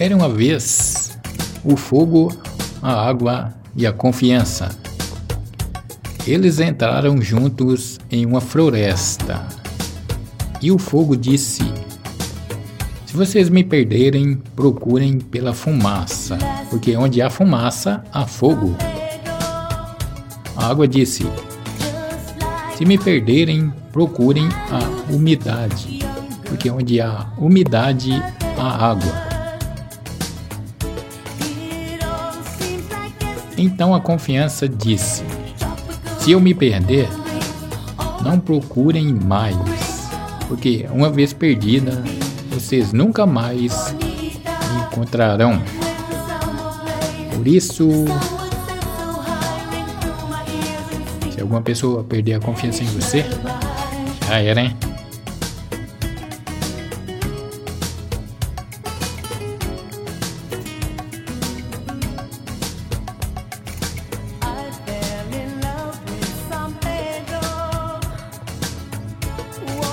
Era uma vez o fogo, a água e a confiança. Eles entraram juntos em uma floresta. E o fogo disse: Se vocês me perderem, procurem pela fumaça, porque onde há fumaça, há fogo. A água disse: Se me perderem, procurem a umidade, porque onde há umidade, há água. Então a confiança disse: Se eu me perder, não procurem mais, porque uma vez perdida, vocês nunca mais me encontrarão. Por isso, se alguma pessoa perder a confiança em você, já era, hein? 我